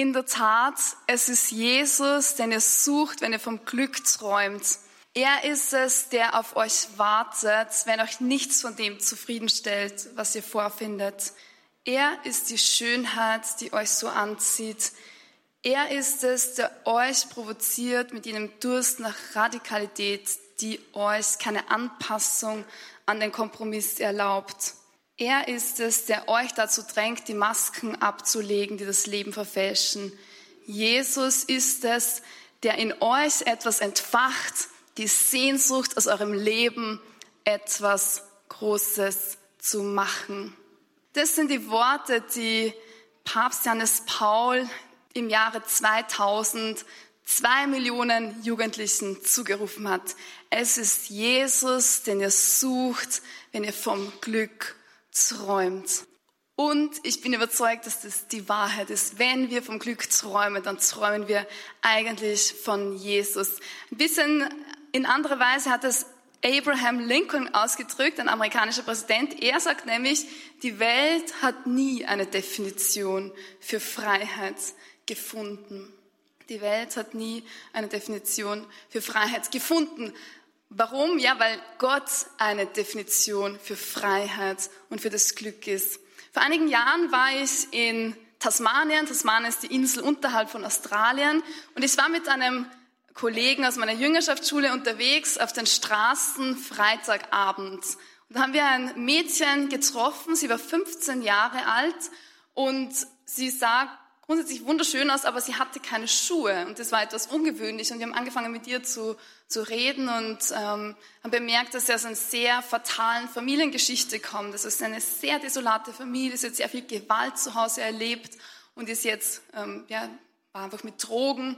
in der Tat, es ist Jesus, den ihr sucht, wenn ihr vom Glück träumt. Er ist es, der auf euch wartet, wenn euch nichts von dem zufriedenstellt, was ihr vorfindet. Er ist die Schönheit, die euch so anzieht. Er ist es, der euch provoziert mit jenem Durst nach Radikalität, die euch keine Anpassung an den Kompromiss erlaubt. Er ist es, der euch dazu drängt, die Masken abzulegen, die das Leben verfälschen. Jesus ist es, der in euch etwas entfacht, die Sehnsucht aus eurem Leben, etwas Großes zu machen. Das sind die Worte, die Papst Johannes Paul im Jahre 2000 zwei Millionen Jugendlichen zugerufen hat. Es ist Jesus, den ihr sucht, wenn ihr vom Glück träumt. Und ich bin überzeugt, dass das die Wahrheit ist. Wenn wir vom Glück träumen, dann träumen wir eigentlich von Jesus. Ein bisschen in anderer Weise hat es Abraham Lincoln ausgedrückt, ein amerikanischer Präsident. Er sagt nämlich, die Welt hat nie eine Definition für Freiheit gefunden. Die Welt hat nie eine Definition für Freiheit gefunden. Warum? Ja, weil Gott eine Definition für Freiheit und für das Glück ist. Vor einigen Jahren war ich in Tasmanien. Tasmanien ist die Insel unterhalb von Australien. Und ich war mit einem Kollegen aus meiner Jüngerschaftsschule unterwegs auf den Straßen Freitagabend. Und da haben wir ein Mädchen getroffen, sie war 15 Jahre alt und sie sah grundsätzlich wunderschön aus, aber sie hatte keine Schuhe und das war etwas ungewöhnlich und wir haben angefangen mit ihr zu, zu reden und ähm, haben bemerkt, dass sie aus einer sehr fatalen Familiengeschichte kommt. Das ist eine sehr desolate Familie, sie hat sehr viel Gewalt zu Hause erlebt und ist jetzt, ähm, ja, war einfach mit Drogen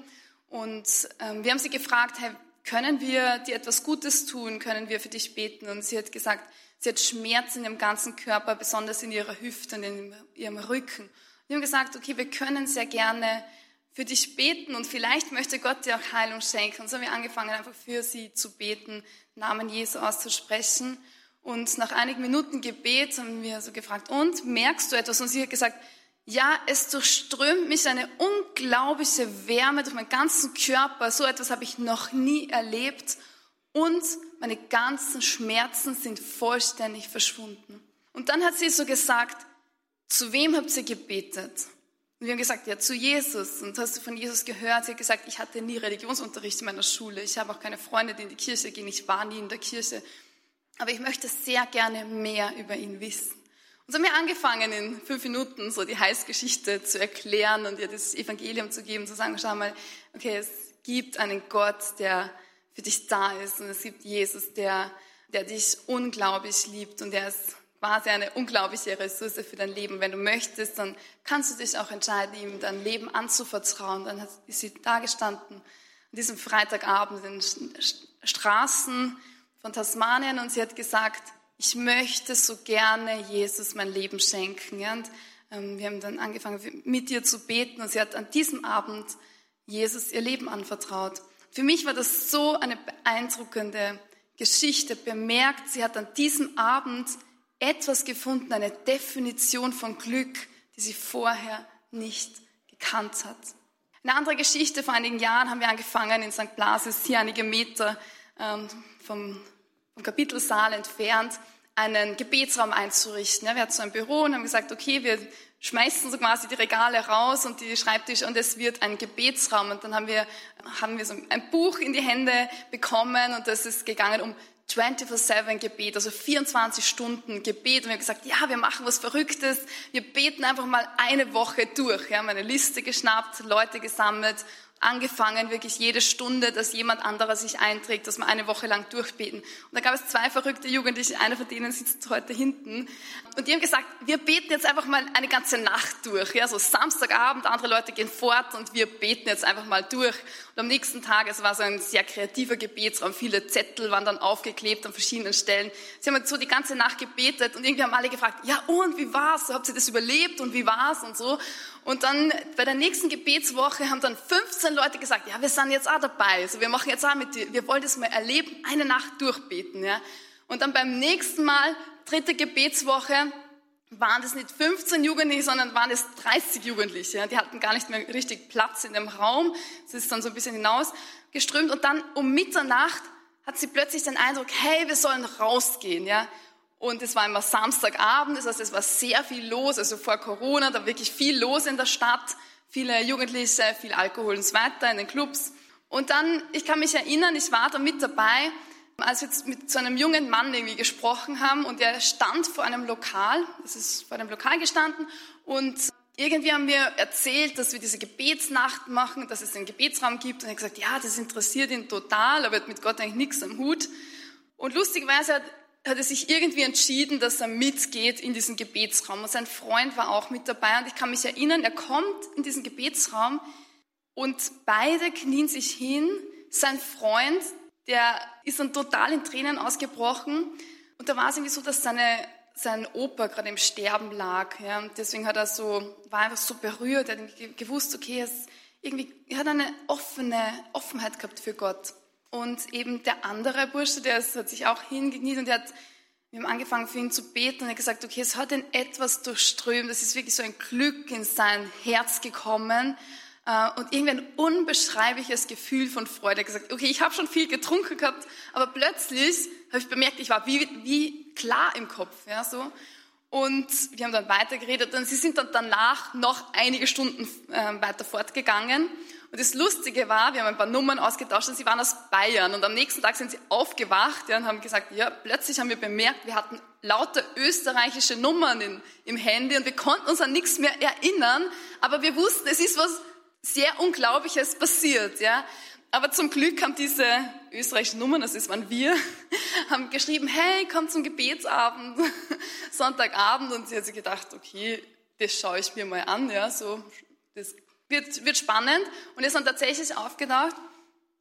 und ähm, wir haben sie gefragt, hey, können wir dir etwas Gutes tun? Können wir für dich beten? Und sie hat gesagt, sie hat Schmerzen ihrem ganzen Körper, besonders in ihrer Hüfte und in ihrem Rücken. Wir haben gesagt, okay, wir können sehr gerne für dich beten und vielleicht möchte Gott dir auch Heilung schenken. Und so haben wir angefangen, einfach für sie zu beten, Namen Jesu auszusprechen. Und nach einigen Minuten Gebet haben wir so gefragt, und merkst du etwas? Und sie hat gesagt, ja, es durchströmt mich eine unglaubliche Wärme durch meinen ganzen Körper. So etwas habe ich noch nie erlebt. Und meine ganzen Schmerzen sind vollständig verschwunden. Und dann hat sie so gesagt, zu wem habt ihr gebetet? Und wir haben gesagt, ja, zu Jesus. Und hast du von Jesus gehört? Sie hat gesagt, ich hatte nie Religionsunterricht in meiner Schule. Ich habe auch keine Freunde, die in die Kirche gehen. Ich war nie in der Kirche. Aber ich möchte sehr gerne mehr über ihn wissen. Und so haben wir angefangen, in fünf Minuten so die Heißgeschichte zu erklären und ihr das Evangelium zu geben, zu sagen, schau mal, okay, es gibt einen Gott, der für dich da ist und es gibt Jesus, der, der dich unglaublich liebt und der ist quasi eine unglaubliche Ressource für dein Leben. Wenn du möchtest, dann kannst du dich auch entscheiden, ihm dein Leben anzuvertrauen. Dann ist sie da gestanden, an diesem Freitagabend in den Straßen von Tasmanien und sie hat gesagt, ich möchte so gerne Jesus mein Leben schenken. Und ähm, wir haben dann angefangen, mit ihr zu beten und sie hat an diesem Abend Jesus ihr Leben anvertraut. Für mich war das so eine beeindruckende Geschichte. Bemerkt, sie hat an diesem Abend etwas gefunden, eine Definition von Glück, die sie vorher nicht gekannt hat. Eine andere Geschichte, vor einigen Jahren haben wir angefangen in St. Blasis, hier einige Meter ähm, vom, vom Kapitelsaal entfernt, einen Gebetsraum einzurichten. Wir hatten so ein Büro und haben gesagt, okay, wir schmeißen so quasi die Regale raus und die Schreibtische und es wird ein Gebetsraum. Und dann haben wir, haben wir so ein Buch in die Hände bekommen und das ist gegangen um 24-7 Gebet, also 24 Stunden Gebet. Und wir haben gesagt, ja, wir machen was Verrücktes. Wir beten einfach mal eine Woche durch. Wir haben eine Liste geschnappt, Leute gesammelt angefangen, wirklich jede Stunde, dass jemand anderer sich einträgt, dass wir eine Woche lang durchbeten. Und da gab es zwei verrückte Jugendliche, einer von denen sitzt heute hinten. Und die haben gesagt, wir beten jetzt einfach mal eine ganze Nacht durch. Ja, so Samstagabend, andere Leute gehen fort und wir beten jetzt einfach mal durch. Und am nächsten Tag, es war so ein sehr kreativer Gebetsraum, viele Zettel waren dann aufgeklebt an verschiedenen Stellen. Sie haben so die ganze Nacht gebetet und irgendwie haben alle gefragt, ja und, wie war's? Habt ihr das überlebt und wie war's und so? Und dann bei der nächsten Gebetswoche haben dann 15 Leute gesagt, ja, wir sind jetzt auch dabei. Also wir machen jetzt auch mit dir. Wir wollen das mal erleben, eine Nacht durchbeten, ja. Und dann beim nächsten Mal, dritte Gebetswoche, waren das nicht 15 Jugendliche, sondern waren es 30 Jugendliche. Die hatten gar nicht mehr richtig Platz in dem Raum. Es ist dann so ein bisschen hinausgeströmt. Und dann um Mitternacht hat sie plötzlich den Eindruck, hey, wir sollen rausgehen. Ja? Und es war immer Samstagabend, das heißt, es war sehr viel los. Also vor Corona, da wirklich viel los in der Stadt. Viele Jugendliche, viel Alkohol und so weiter in den Clubs. Und dann, ich kann mich erinnern, ich war da mit dabei als wir mit so einem jungen Mann irgendwie gesprochen haben und er stand vor einem Lokal, es ist vor einem Lokal gestanden und irgendwie haben wir erzählt, dass wir diese Gebetsnacht machen, dass es einen Gebetsraum gibt und er hat gesagt, ja, das interessiert ihn total, aber er hat mit Gott eigentlich nichts am Hut. Und lustigerweise hat, hat er sich irgendwie entschieden, dass er mitgeht in diesen Gebetsraum und sein Freund war auch mit dabei und ich kann mich erinnern, er kommt in diesen Gebetsraum und beide knien sich hin, sein Freund der ist dann total in Tränen ausgebrochen. Und da war es irgendwie so, dass seine, sein Opa gerade im Sterben lag. Ja. Und deswegen hat er so, war einfach so berührt. Er hat gewusst, okay, er, ist irgendwie, er hat eine offene Offenheit gehabt für Gott. Und eben der andere Bursche, der ist, hat sich auch hingekniet und der hat, wir haben angefangen für ihn zu beten und er hat gesagt, okay, es hat ihn etwas durchströmt. Das ist wirklich so ein Glück in sein Herz gekommen. Äh, und irgendwie ein unbeschreibliches Gefühl von Freude. gesagt, okay, ich habe schon viel getrunken gehabt, aber plötzlich habe ich bemerkt, ich war wie, wie klar im Kopf, ja, so. Und wir haben dann weitergeredet und sie sind dann danach noch einige Stunden äh, weiter fortgegangen. Und das Lustige war, wir haben ein paar Nummern ausgetauscht und sie waren aus Bayern. Und am nächsten Tag sind sie aufgewacht ja, und haben gesagt, ja, plötzlich haben wir bemerkt, wir hatten lauter österreichische Nummern in, im Handy und wir konnten uns an nichts mehr erinnern. Aber wir wussten, es ist was sehr Unglaubliches passiert, ja. Aber zum Glück haben diese österreichischen Nummern, das ist waren wir, haben geschrieben, hey, komm zum Gebetsabend, Sonntagabend. Und sie hat sich gedacht, okay, das schaue ich mir mal an, ja, so, das wird, wird spannend. Und ist dann tatsächlich aufgedacht.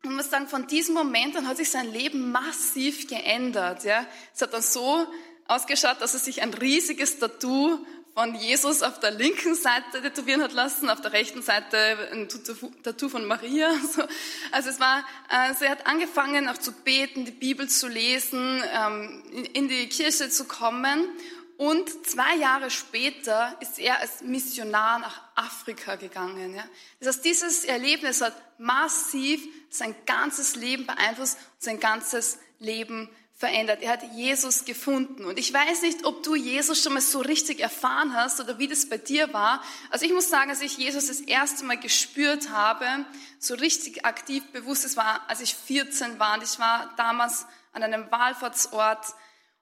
Und muss sagen, von diesem Moment an hat sich sein Leben massiv geändert, ja. Es hat dann so ausgeschaut, dass er sich ein riesiges Tattoo von Jesus auf der linken Seite tätowieren hat lassen, auf der rechten Seite ein Tattoo von Maria. Also es war, also er hat angefangen auch zu beten, die Bibel zu lesen, ähm, in die Kirche zu kommen. Und zwei Jahre später ist er als Missionar nach Afrika gegangen. Das heißt, dieses Erlebnis hat massiv sein ganzes Leben beeinflusst, sein ganzes Leben verändert. Er hat Jesus gefunden. Und ich weiß nicht, ob du Jesus schon mal so richtig erfahren hast oder wie das bei dir war. Also ich muss sagen, als ich Jesus das erste Mal gespürt habe, so richtig aktiv bewusst, es war, als ich 14 war und ich war damals an einem Wallfahrtsort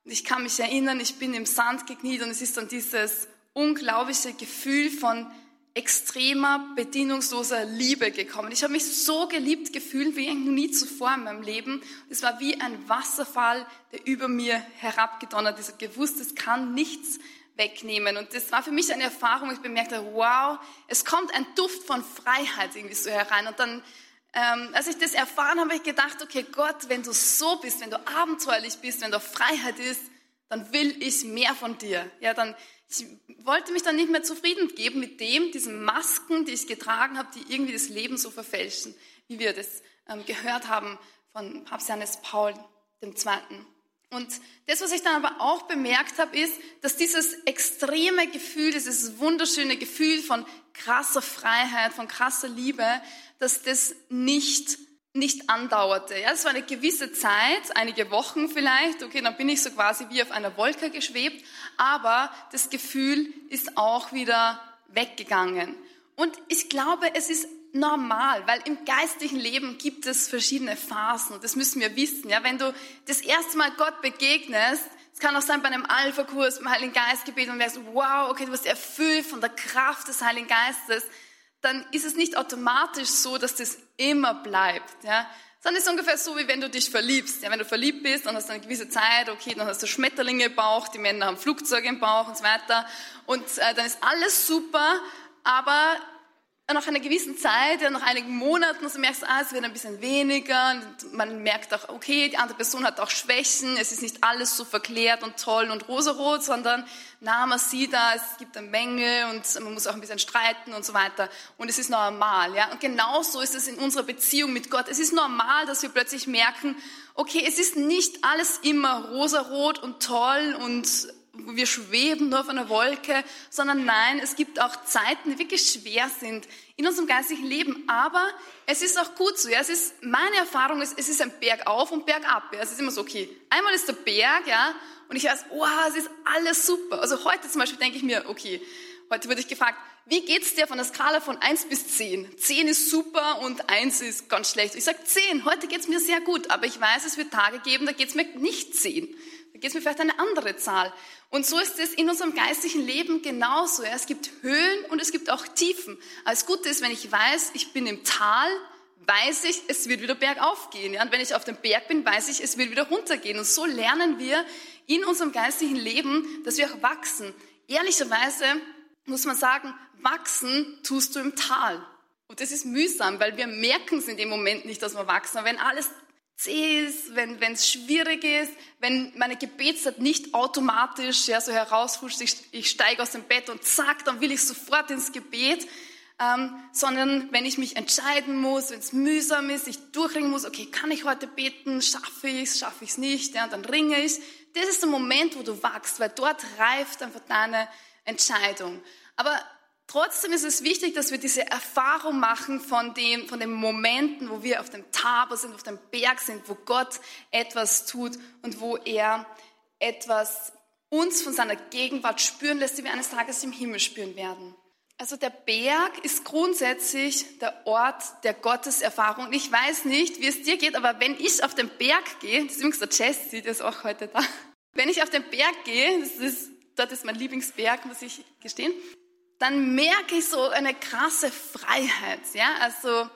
und ich kann mich erinnern, ich bin im Sand gekniet und es ist dann dieses unglaubliche Gefühl von extremer, bedienungsloser Liebe gekommen. Ich habe mich so geliebt gefühlt wie noch nie zuvor in meinem Leben. Es war wie ein Wasserfall, der über mir herabgedonnert ist. Ich gewusst, es kann nichts wegnehmen. Und das war für mich eine Erfahrung, ich bemerkte, wow, es kommt ein Duft von Freiheit irgendwie so herein. Und dann, ähm, als ich das erfahren habe, habe ich gedacht, okay, Gott, wenn du so bist, wenn du abenteuerlich bist, wenn da Freiheit ist, dann will ich mehr von dir. Ja, dann ich wollte mich dann nicht mehr zufrieden geben mit dem, diesen Masken, die ich getragen habe, die irgendwie das Leben so verfälschen, wie wir das ähm, gehört haben von Papst Johannes Paul II. Und das, was ich dann aber auch bemerkt habe, ist, dass dieses extreme Gefühl, dieses wunderschöne Gefühl von krasser Freiheit, von krasser Liebe, dass das nicht nicht andauerte. Ja, es war eine gewisse Zeit, einige Wochen vielleicht. Okay, dann bin ich so quasi wie auf einer Wolke geschwebt, aber das Gefühl ist auch wieder weggegangen. Und ich glaube, es ist normal, weil im geistlichen Leben gibt es verschiedene Phasen das müssen wir wissen. Ja, wenn du das erste Mal Gott begegnest, es kann auch sein bei einem Alpha-Kurs im Heiligen Geistgebet und merkst, wow, okay, du wirst erfüllt von der Kraft des Heiligen Geistes dann ist es nicht automatisch so, dass das immer bleibt. Ja? Sondern es ist ungefähr so, wie wenn du dich verliebst. Ja, wenn du verliebt bist, dann hast du eine gewisse Zeit, okay, dann hast du Schmetterlinge im Bauch, die Männer haben Flugzeuge im Bauch und so weiter. Und äh, dann ist alles super, aber nach einer gewissen Zeit, nach einigen Monaten, so merkst du, ah, es wird ein bisschen weniger. Und man merkt auch, okay, die andere Person hat auch Schwächen. Es ist nicht alles so verklärt und toll und rosarot, sondern na, man sieht da, es gibt eine Menge und man muss auch ein bisschen streiten und so weiter. Und es ist normal, ja. Und genauso ist es in unserer Beziehung mit Gott. Es ist normal, dass wir plötzlich merken, okay, es ist nicht alles immer rosarot und toll und wir schweben nur auf einer Wolke, sondern nein, es gibt auch Zeiten, die wirklich schwer sind in unserem geistigen Leben. Aber es ist auch gut so. Ja. Es ist, meine Erfahrung ist, es ist ein Berg auf und Berg ab. Ja. Es ist immer so, okay, einmal ist der Berg, ja, und ich weiß, oh, es ist alles super. Also heute zum Beispiel denke ich mir, okay, heute wurde ich gefragt, wie geht's dir von der Skala von 1 bis 10? 10 ist super und 1 ist ganz schlecht. Ich sage 10, heute geht's mir sehr gut, aber ich weiß, es wird Tage geben, da geht's mir nicht 10. Da geht's mir vielleicht eine andere Zahl. Und so ist es in unserem geistlichen Leben genauso. Es gibt Höhen und es gibt auch Tiefen. Das Gute ist, wenn ich weiß, ich bin im Tal, weiß ich, es wird wieder bergauf gehen. Und wenn ich auf dem Berg bin, weiß ich, es wird wieder runtergehen. Und so lernen wir in unserem geistlichen Leben, dass wir auch wachsen. Ehrlicherweise muss man sagen, wachsen tust du im Tal. Und das ist mühsam, weil wir merken es in dem Moment nicht, dass wir wachsen. Aber wenn alles zäh ist, wenn es schwierig ist, wenn meine Gebetszeit nicht automatisch ja, so herausfuscht, ich, ich steige aus dem Bett und zack, dann will ich sofort ins Gebet, ähm, sondern wenn ich mich entscheiden muss, wenn es mühsam ist, ich durchringen muss, okay, kann ich heute beten, schaffe ich es, schaffe ich es nicht, ja, dann ringe ich. Das ist der Moment, wo du wachst, weil dort reift einfach deine Entscheidung. Aber Trotzdem ist es wichtig, dass wir diese Erfahrung machen von, dem, von den Momenten, wo wir auf dem Tabor sind, auf dem Berg sind, wo Gott etwas tut und wo er etwas uns von seiner Gegenwart spüren lässt, die wir eines Tages im Himmel spüren werden. Also der Berg ist grundsätzlich der Ort der Gotteserfahrung. Ich weiß nicht, wie es dir geht, aber wenn ich auf den Berg gehe, das ist übrigens der Jesse, der ist auch heute da. Wenn ich auf den Berg gehe, das ist, dort ist mein Lieblingsberg, muss ich gestehen, dann merke ich so eine krasse Freiheit. Ja? Also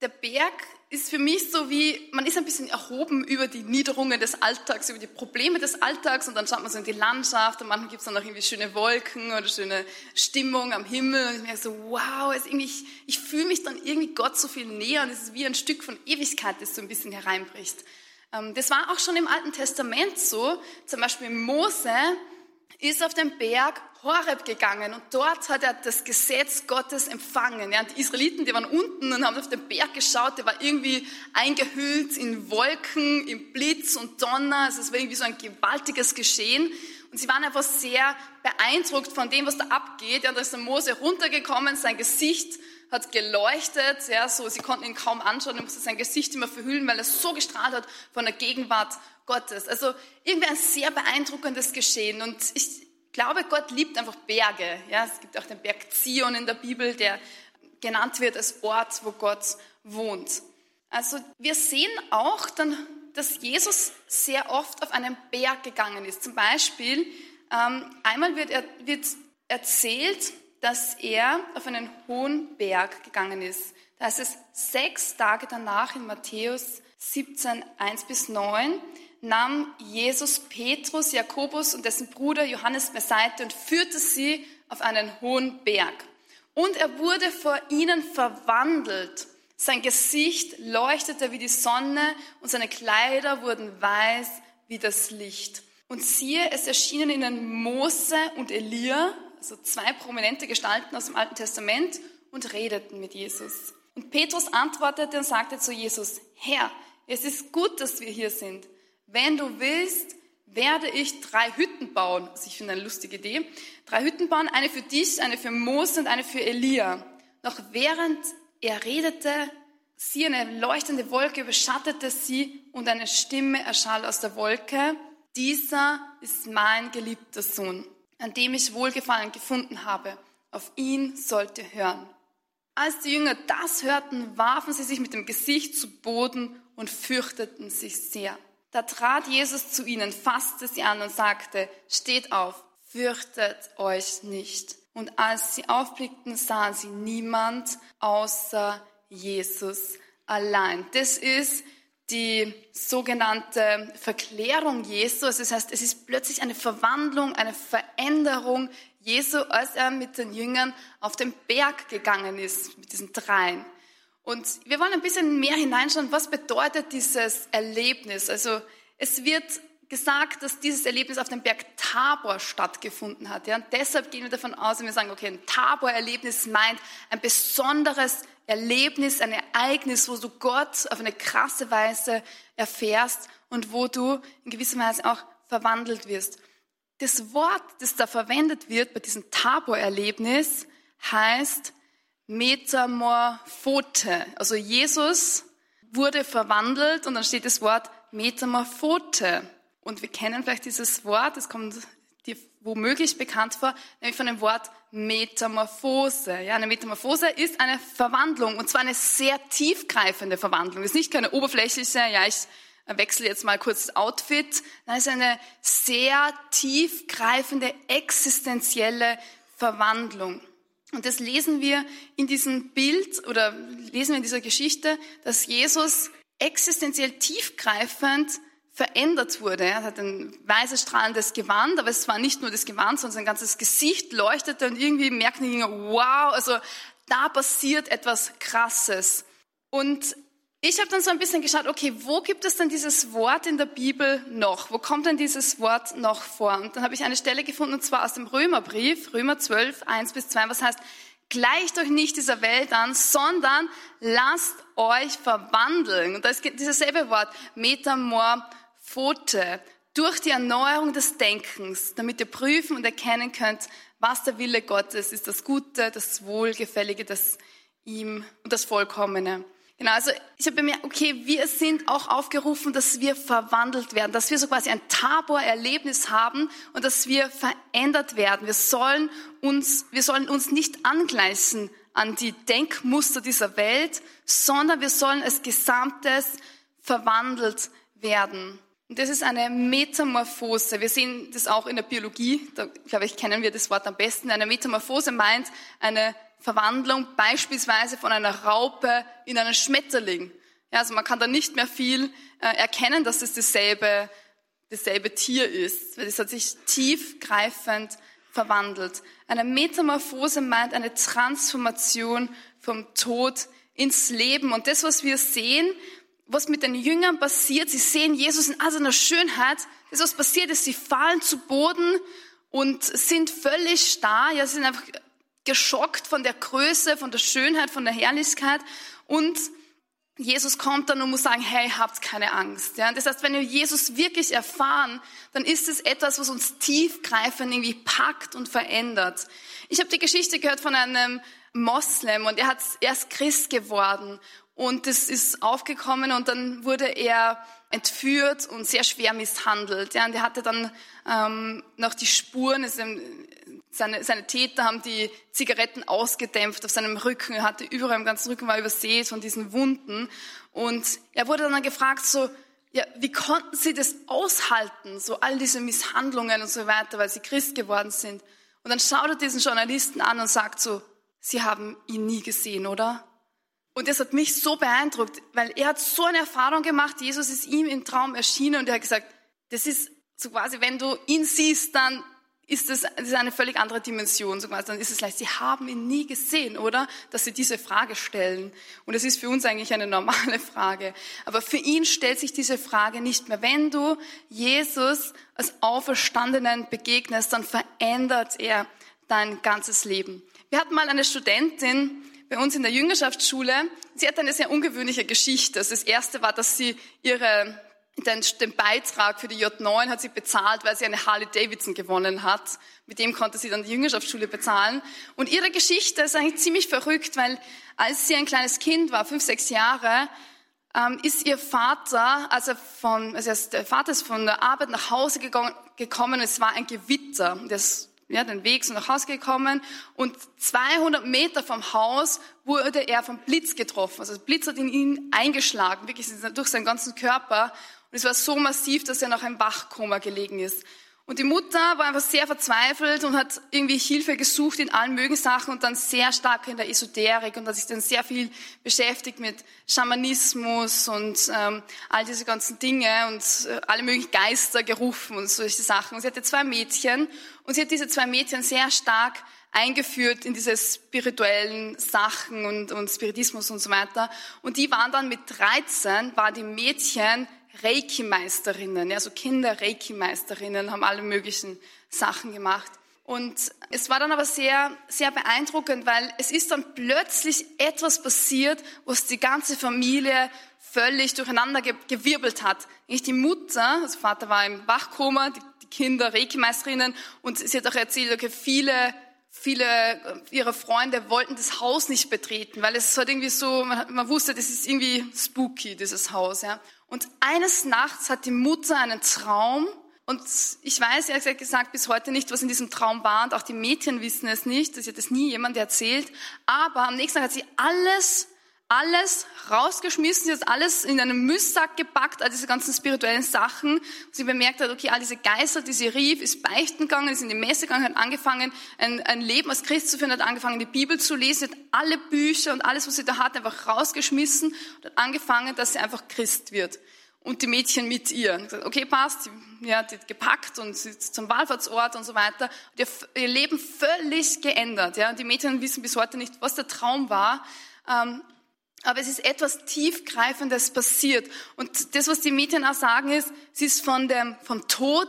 der Berg ist für mich so wie, man ist ein bisschen erhoben über die Niederungen des Alltags, über die Probleme des Alltags und dann schaut man so in die Landschaft und manchmal gibt es dann auch irgendwie schöne Wolken oder schöne Stimmung am Himmel und ich merke so, wow, es irgendwie, ich, ich fühle mich dann irgendwie Gott so viel näher und es ist wie ein Stück von Ewigkeit, das so ein bisschen hereinbricht. Ähm, das war auch schon im Alten Testament so, zum Beispiel Mose ist auf den Berg Horeb gegangen und dort hat er das Gesetz Gottes empfangen. Ja, die Israeliten, die waren unten und haben auf den Berg geschaut, der war irgendwie eingehüllt in Wolken, in Blitz und Donner. Also es war irgendwie so ein gewaltiges Geschehen. Und sie waren einfach sehr beeindruckt von dem, was da abgeht. Ja, da ist der Mose runtergekommen, sein Gesicht hat geleuchtet, ja, so, sie konnten ihn kaum anschauen, er musste sein Gesicht immer verhüllen, weil er so gestrahlt hat von der Gegenwart Gottes. Also irgendwie ein sehr beeindruckendes Geschehen. Und ich, glaube, Gott liebt einfach Berge. Ja, es gibt auch den Berg Zion in der Bibel, der genannt wird als Ort, wo Gott wohnt. Also wir sehen auch dann, dass Jesus sehr oft auf einen Berg gegangen ist. Zum Beispiel, ähm, einmal wird, er, wird erzählt, dass er auf einen hohen Berg gegangen ist. Da heißt es sechs Tage danach in Matthäus 17, 1 bis 9 nahm Jesus Petrus, Jakobus und dessen Bruder Johannes beiseite und führte sie auf einen hohen Berg. Und er wurde vor ihnen verwandelt. Sein Gesicht leuchtete wie die Sonne und seine Kleider wurden weiß wie das Licht. Und siehe, es erschienen ihnen Mose und Elia, also zwei prominente Gestalten aus dem Alten Testament, und redeten mit Jesus. Und Petrus antwortete und sagte zu Jesus, Herr, es ist gut, dass wir hier sind. Wenn du willst, werde ich drei Hütten bauen. Also ich finde eine lustige Idee. Drei Hütten bauen, eine für dich, eine für Mose und eine für Elia. Noch während er redete, sie eine leuchtende Wolke überschattete sie und eine Stimme erschall aus der Wolke. Dieser ist mein geliebter Sohn, an dem ich Wohlgefallen gefunden habe. Auf ihn sollt ihr hören. Als die Jünger das hörten, warfen sie sich mit dem Gesicht zu Boden und fürchteten sich sehr. Da trat Jesus zu ihnen, fasste sie an und sagte, steht auf, fürchtet euch nicht. Und als sie aufblickten, sahen sie niemand außer Jesus allein. Das ist die sogenannte Verklärung Jesu. Also das heißt, es ist plötzlich eine Verwandlung, eine Veränderung Jesu, als er mit den Jüngern auf den Berg gegangen ist, mit diesen dreien. Und wir wollen ein bisschen mehr hineinschauen, was bedeutet dieses Erlebnis? Also es wird gesagt, dass dieses Erlebnis auf dem Berg Tabor stattgefunden hat. Ja? Und deshalb gehen wir davon aus, und wir sagen, okay, ein Tabor-Erlebnis meint ein besonderes Erlebnis, ein Ereignis, wo du Gott auf eine krasse Weise erfährst und wo du in gewisser Weise auch verwandelt wirst. das Wort, das da verwendet wird bei diesem Tabor-Erlebnis, heißt Metamorphote. Also Jesus wurde verwandelt und dann steht das Wort Metamorphote. Und wir kennen vielleicht dieses Wort, das kommt womöglich bekannt vor, nämlich von dem Wort Metamorphose. Ja, eine Metamorphose ist eine Verwandlung und zwar eine sehr tiefgreifende Verwandlung. Es ist nicht keine oberflächliche, ja, ich wechsle jetzt mal kurz das Outfit. Das ist eine sehr tiefgreifende, existenzielle Verwandlung. Und das lesen wir in diesem Bild oder lesen wir in dieser Geschichte, dass Jesus existenziell tiefgreifend verändert wurde. Er hat ein weißes strahlendes Gewand, aber es war nicht nur das Gewand, sondern sein ganzes Gesicht leuchtete und irgendwie merkten die wow, also da passiert etwas Krasses. Und ich habe dann so ein bisschen geschaut, okay, wo gibt es denn dieses Wort in der Bibel noch? Wo kommt denn dieses Wort noch vor? Und dann habe ich eine Stelle gefunden, und zwar aus dem Römerbrief, Römer 12, 1 bis 2, was heißt, gleicht euch nicht dieser Welt an, sondern lasst euch verwandeln. Und da ist dieses selbe Wort, Metamorphote, durch die Erneuerung des Denkens, damit ihr prüfen und erkennen könnt, was der Wille Gottes ist, das Gute, das Wohlgefällige, das ihm und das Vollkommene. Genau, also ich habe bemerkt, okay, wir sind auch aufgerufen, dass wir verwandelt werden, dass wir so quasi ein Tabor-Erlebnis haben und dass wir verändert werden. Wir sollen uns, wir sollen uns nicht angleichen an die Denkmuster dieser Welt, sondern wir sollen als Gesamtes verwandelt werden. Und das ist eine Metamorphose. Wir sehen das auch in der Biologie. Da, glaube ich, kennen wir das Wort am besten. Eine Metamorphose meint eine Verwandlung beispielsweise von einer Raupe in einen Schmetterling. Ja, also man kann da nicht mehr viel äh, erkennen, dass es dasselbe, dasselbe Tier ist, weil es hat sich tiefgreifend verwandelt. Eine Metamorphose meint eine Transformation vom Tod ins Leben. Und das, was wir sehen, was mit den Jüngern passiert, sie sehen Jesus in all seiner Schönheit. Das, was passiert ist, sie fallen zu Boden und sind völlig starr. Ja, sie sind einfach geschockt von der Größe, von der Schönheit, von der Herrlichkeit und Jesus kommt dann und muss sagen, hey, habt keine Angst. Ja, das heißt, wenn wir Jesus wirklich erfahren, dann ist es etwas, was uns tiefgreifend irgendwie packt und verändert. Ich habe die Geschichte gehört von einem Moslem und er hat erst Christ geworden und das ist aufgekommen und dann wurde er entführt und sehr schwer misshandelt. Ja, und er hatte dann ähm, noch die Spuren, also seine, seine Täter haben die Zigaretten ausgedämpft auf seinem Rücken. Er hatte überall im ganzen Rücken war übersät von diesen Wunden. Und er wurde dann gefragt so, ja, wie konnten sie das aushalten, so all diese Misshandlungen und so weiter, weil sie Christ geworden sind. Und dann schaut er diesen Journalisten an und sagt so, sie haben ihn nie gesehen, oder? Und das hat mich so beeindruckt, weil er hat so eine Erfahrung gemacht, Jesus ist ihm im Traum erschienen und er hat gesagt, das ist so quasi, wenn du ihn siehst, dann ist das, das ist eine völlig andere Dimension. So quasi. Dann ist es leicht, sie haben ihn nie gesehen, oder? Dass sie diese Frage stellen. Und es ist für uns eigentlich eine normale Frage. Aber für ihn stellt sich diese Frage nicht mehr. Wenn du Jesus als Auferstandenen begegnest, dann verändert er dein ganzes Leben. Wir hatten mal eine Studentin bei uns in der Jüngerschaftsschule. Sie hat eine sehr ungewöhnliche Geschichte. Das erste war, dass sie ihre den, den Beitrag für die J9 hat sie bezahlt, weil sie eine Harley Davidson gewonnen hat. Mit dem konnte sie dann die Jüngerschaftsschule bezahlen. Und ihre Geschichte ist eigentlich ziemlich verrückt, weil als sie ein kleines Kind war, fünf, sechs Jahre, ähm, ist ihr Vater, also von, also der Vater ist von der Arbeit nach Hause gekommen, gekommen es war ein Gewitter. Das ja, den Weg so nach Hause gekommen und 200 Meter vom Haus wurde er vom Blitz getroffen. Also der Blitz hat in ihn eingeschlagen, wirklich durch seinen ganzen Körper und es war so massiv, dass er nach einem Wachkoma gelegen ist. Und die Mutter war einfach sehr verzweifelt und hat irgendwie Hilfe gesucht in allen möglichen Sachen und dann sehr stark in der Esoterik und hat sich dann sehr viel beschäftigt mit Schamanismus und ähm, all diese ganzen Dinge und äh, alle möglichen Geister gerufen und solche Sachen. Und sie hatte zwei Mädchen und sie hat diese zwei Mädchen sehr stark eingeführt in diese spirituellen Sachen und, und Spiritismus und so weiter. Und die waren dann mit 13, waren die Mädchen Reiki-Meisterinnen, also Kinder Reiki-Meisterinnen, haben alle möglichen Sachen gemacht. Und es war dann aber sehr, sehr beeindruckend, weil es ist dann plötzlich etwas passiert, was die ganze Familie völlig durcheinander gewirbelt hat. Nicht die Mutter, also Vater war im Wachkoma, die, Kinder, Reiki-Meisterinnen. Und sie hat auch erzählt, okay, viele, viele ihrer Freunde wollten das Haus nicht betreten, weil es halt irgendwie so, man, man wusste, das ist irgendwie spooky, dieses Haus, ja. Und eines Nachts hat die Mutter einen Traum, und ich weiß ehrlich gesagt bis heute nicht, was in diesem Traum war. Und auch die Mädchen wissen es nicht. Das hat es nie jemand erzählt. Aber am nächsten Tag hat sie alles alles rausgeschmissen, sie hat alles in einen Müllsack gepackt, all diese ganzen spirituellen Sachen. Sie bemerkt hat, okay, all diese Geister, die sie rief, ist beichten gegangen, ist in die Messe gegangen, hat angefangen, ein, ein Leben als Christ zu führen, hat angefangen, die Bibel zu lesen, hat alle Bücher und alles, was sie da hat, einfach rausgeschmissen und hat angefangen, dass sie einfach Christ wird. Und die Mädchen mit ihr. Okay, passt, ja, die hat gepackt und sie ist zum Wallfahrtsort und so weiter. Und ihr, ihr Leben völlig geändert. Ja. Und die Mädchen wissen bis heute nicht, was der Traum war. Ähm, aber es ist etwas Tiefgreifendes passiert. Und das, was die Mädchen auch sagen, ist, sie ist von dem, vom Tod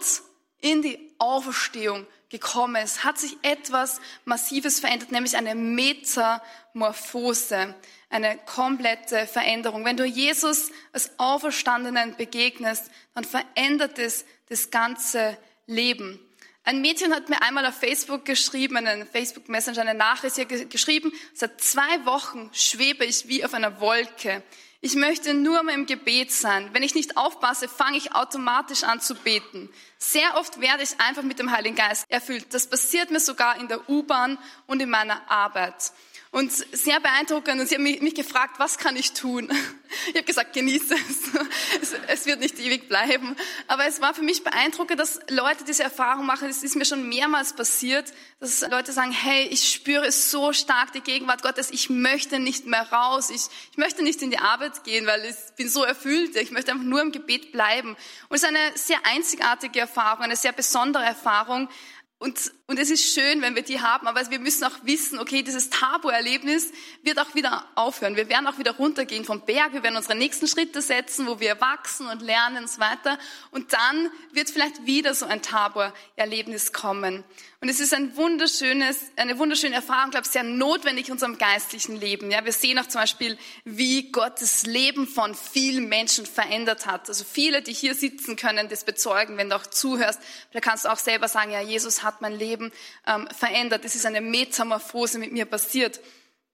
in die Auferstehung gekommen. Es hat sich etwas Massives verändert, nämlich eine Metamorphose, eine komplette Veränderung. Wenn du Jesus als Auferstandenen begegnest, dann verändert es das ganze Leben. Ein Mädchen hat mir einmal auf Facebook geschrieben, einen Facebook Messenger, eine Nachricht hier geschrieben, seit zwei Wochen schwebe ich wie auf einer Wolke. Ich möchte nur mehr im Gebet sein. Wenn ich nicht aufpasse, fange ich automatisch an zu beten. Sehr oft werde ich einfach mit dem Heiligen Geist erfüllt. Das passiert mir sogar in der U-Bahn und in meiner Arbeit. Und sehr beeindruckend. Und sie haben mich, mich gefragt, was kann ich tun? Ich habe gesagt, genieße es. es. es. wird nicht ewig bleiben. Aber es war für mich beeindruckend, dass Leute diese Erfahrung machen. Es ist mir schon mehrmals passiert, dass Leute sagen, hey, ich spüre so stark die Gegenwart Gottes. Ich möchte nicht mehr raus. Ich, ich möchte nicht in die Arbeit gehen, weil ich bin so erfüllt. Ich möchte einfach nur im Gebet bleiben. Und es ist eine sehr einzigartige Erfahrung, eine sehr besondere Erfahrung. Und, und es ist schön, wenn wir die haben, aber wir müssen auch wissen, okay, dieses Tabu-Erlebnis wird auch wieder aufhören. Wir werden auch wieder runtergehen vom Berg, wir werden unsere nächsten Schritte setzen, wo wir wachsen und lernen und so weiter. Und dann wird vielleicht wieder so ein Tabu-Erlebnis kommen. Und es ist ein wunderschönes, eine wunderschöne Erfahrung, glaube ich, sehr notwendig in unserem geistlichen Leben. Ja, wir sehen auch zum Beispiel, wie Gott das Leben von vielen Menschen verändert hat. Also viele, die hier sitzen, können das bezeugen, wenn du auch zuhörst. Da kannst du auch selber sagen, ja, Jesus hat mein Leben ähm, verändert. Es ist eine Metamorphose mit mir passiert.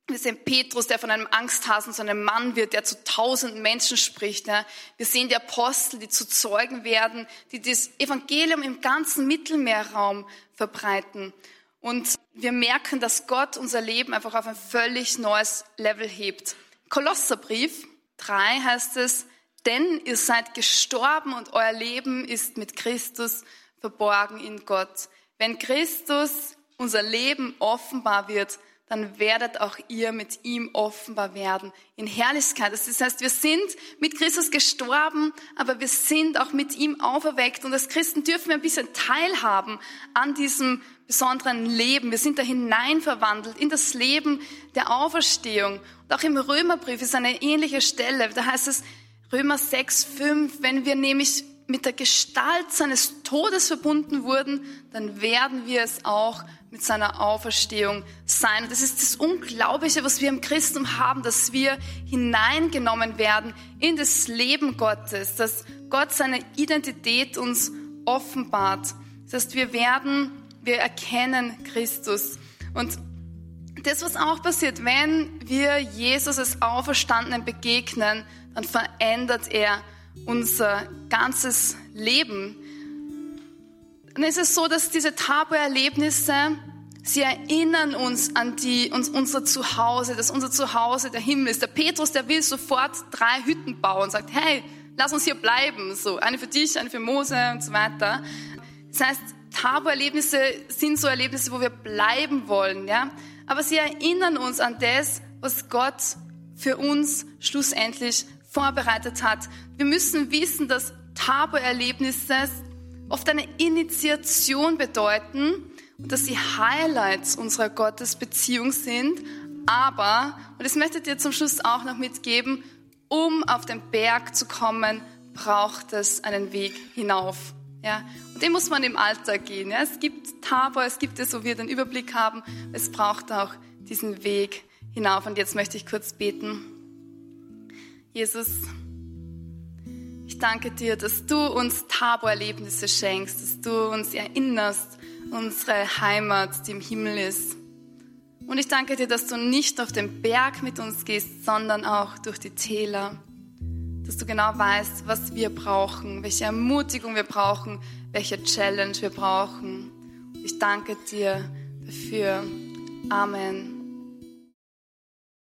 Wir sehen Petrus, der von einem Angsthasen zu einem Mann wird, der zu tausenden Menschen spricht. Wir sehen die Apostel, die zu Zeugen werden, die das Evangelium im ganzen Mittelmeerraum verbreiten. Und wir merken, dass Gott unser Leben einfach auf ein völlig neues Level hebt. Kolosserbrief 3 heißt es, denn ihr seid gestorben und euer Leben ist mit Christus verborgen in Gott. Wenn Christus unser Leben offenbar wird, dann werdet auch ihr mit ihm offenbar werden in Herrlichkeit. Das heißt, wir sind mit Christus gestorben, aber wir sind auch mit ihm auferweckt. Und als Christen dürfen wir ein bisschen teilhaben an diesem besonderen Leben. Wir sind da hinein verwandelt in das Leben der Auferstehung. Und auch im Römerbrief ist eine ähnliche Stelle. Da heißt es Römer 6, 5, wenn wir nämlich mit der Gestalt seines Todes verbunden wurden, dann werden wir es auch mit seiner Auferstehung sein. Und das ist das Unglaubliche, was wir im Christentum haben, dass wir hineingenommen werden in das Leben Gottes, dass Gott seine Identität uns offenbart. Das heißt, wir werden, wir erkennen Christus. Und das, was auch passiert, wenn wir Jesus als Auferstandenen begegnen, dann verändert er unser ganzes Leben. Und es ist so, dass diese Tabu-Erlebnisse, sie erinnern uns an die, uns, unser Zuhause, dass unser Zuhause der Himmel ist. Der Petrus, der will sofort drei Hütten bauen und sagt, hey, lass uns hier bleiben. So, eine für dich, eine für Mose und so weiter. Das heißt, Tabu-Erlebnisse sind so Erlebnisse, wo wir bleiben wollen, ja. Aber sie erinnern uns an das, was Gott für uns schlussendlich vorbereitet hat. Wir müssen wissen, dass Tabu-Erlebnisse oft eine Initiation bedeuten und dass sie Highlights unserer Gottesbeziehung sind. Aber, und das möchte ich dir zum Schluss auch noch mitgeben, um auf den Berg zu kommen, braucht es einen Weg hinauf. Ja, und den muss man im Alltag gehen. Ja. Es gibt Tabor, es gibt es, wo wir den Überblick haben. Es braucht auch diesen Weg hinauf. Und jetzt möchte ich kurz beten. Jesus, Ich danke dir, dass du uns Tabor-Erlebnisse schenkst, dass du uns erinnerst, unsere Heimat, die im Himmel ist. Und ich danke dir, dass du nicht auf den Berg mit uns gehst, sondern auch durch die Täler. Dass du genau weißt, was wir brauchen, welche Ermutigung wir brauchen, welche Challenge wir brauchen. Ich danke dir dafür. Amen.